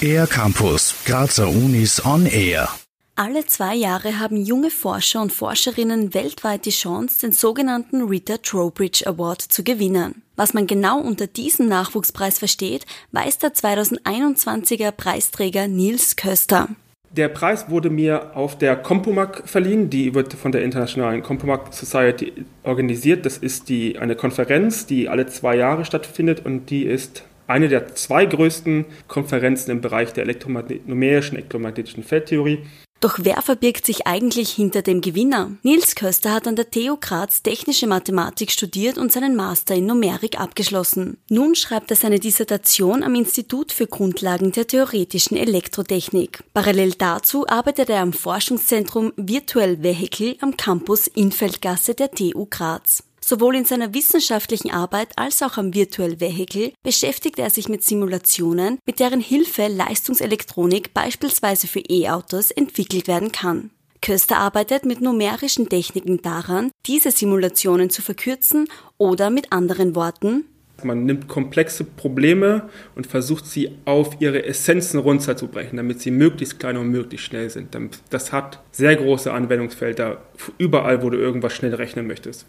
Air Campus, Grazer Unis on Air. Alle zwei Jahre haben junge Forscher und Forscherinnen weltweit die Chance, den sogenannten Rita Trowbridge Award zu gewinnen. Was man genau unter diesem Nachwuchspreis versteht, weiß der 2021er Preisträger Nils Köster. Der Preis wurde mir auf der Compomac verliehen. Die wird von der Internationalen Compomac Society organisiert. Das ist die, eine Konferenz, die alle zwei Jahre stattfindet und die ist eine der zwei größten Konferenzen im Bereich der numerischen elektromagnetischen Feldtheorie. Doch wer verbirgt sich eigentlich hinter dem Gewinner? Nils Köster hat an der TU Graz Technische Mathematik studiert und seinen Master in Numerik abgeschlossen. Nun schreibt er seine Dissertation am Institut für Grundlagen der theoretischen Elektrotechnik. Parallel dazu arbeitet er am Forschungszentrum Virtual Vehicle am Campus Infeldgasse der TU Graz. Sowohl in seiner wissenschaftlichen Arbeit als auch am Virtual Vehicle beschäftigt er sich mit Simulationen, mit deren Hilfe Leistungselektronik beispielsweise für E-Autos entwickelt werden kann. Köster arbeitet mit numerischen Techniken daran, diese Simulationen zu verkürzen oder mit anderen Worten man nimmt komplexe Probleme und versucht sie auf ihre Essenzen runterzubrechen, damit sie möglichst klein und möglichst schnell sind. Das hat sehr große Anwendungsfelder überall, wo du irgendwas schnell rechnen möchtest.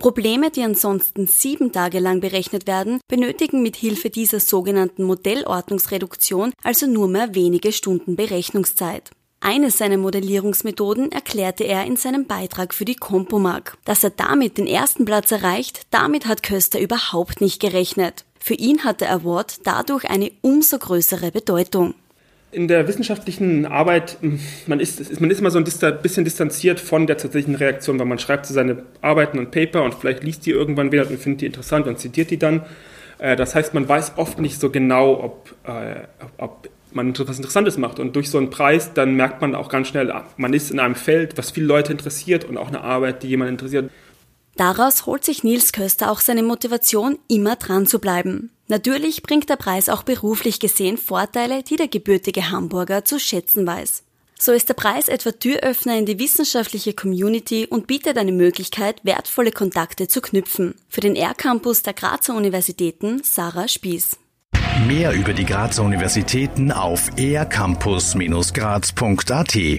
Probleme, die ansonsten sieben Tage lang berechnet werden, benötigen mit Hilfe dieser sogenannten Modellordnungsreduktion also nur mehr wenige Stunden Berechnungszeit. Eine seiner Modellierungsmethoden erklärte er in seinem Beitrag für die Compomag. Dass er damit den ersten Platz erreicht, damit hat Köster überhaupt nicht gerechnet. Für ihn hat der Award dadurch eine umso größere Bedeutung in der wissenschaftlichen Arbeit, man ist, man ist immer so ein bisschen distanziert von der tatsächlichen Reaktion, weil man schreibt so seine Arbeiten und Paper und vielleicht liest die irgendwann wieder und findet die interessant und zitiert die dann. Äh, das heißt, man weiß oft nicht so genau, ob, äh, ob man was Interessantes macht. Und durch so einen Preis, dann merkt man auch ganz schnell, ah, man ist in einem Feld, was viele Leute interessiert und auch eine Arbeit, die jemand interessiert. Daraus holt sich Nils Köster auch seine Motivation, immer dran zu bleiben. Natürlich bringt der Preis auch beruflich gesehen Vorteile, die der gebürtige Hamburger zu schätzen weiß. So ist der Preis etwa Türöffner in die wissenschaftliche Community und bietet eine Möglichkeit, wertvolle Kontakte zu knüpfen. Für den R-Campus der Grazer Universitäten Sarah Spieß. Mehr über die Grazer Universitäten auf ercampus-graz.at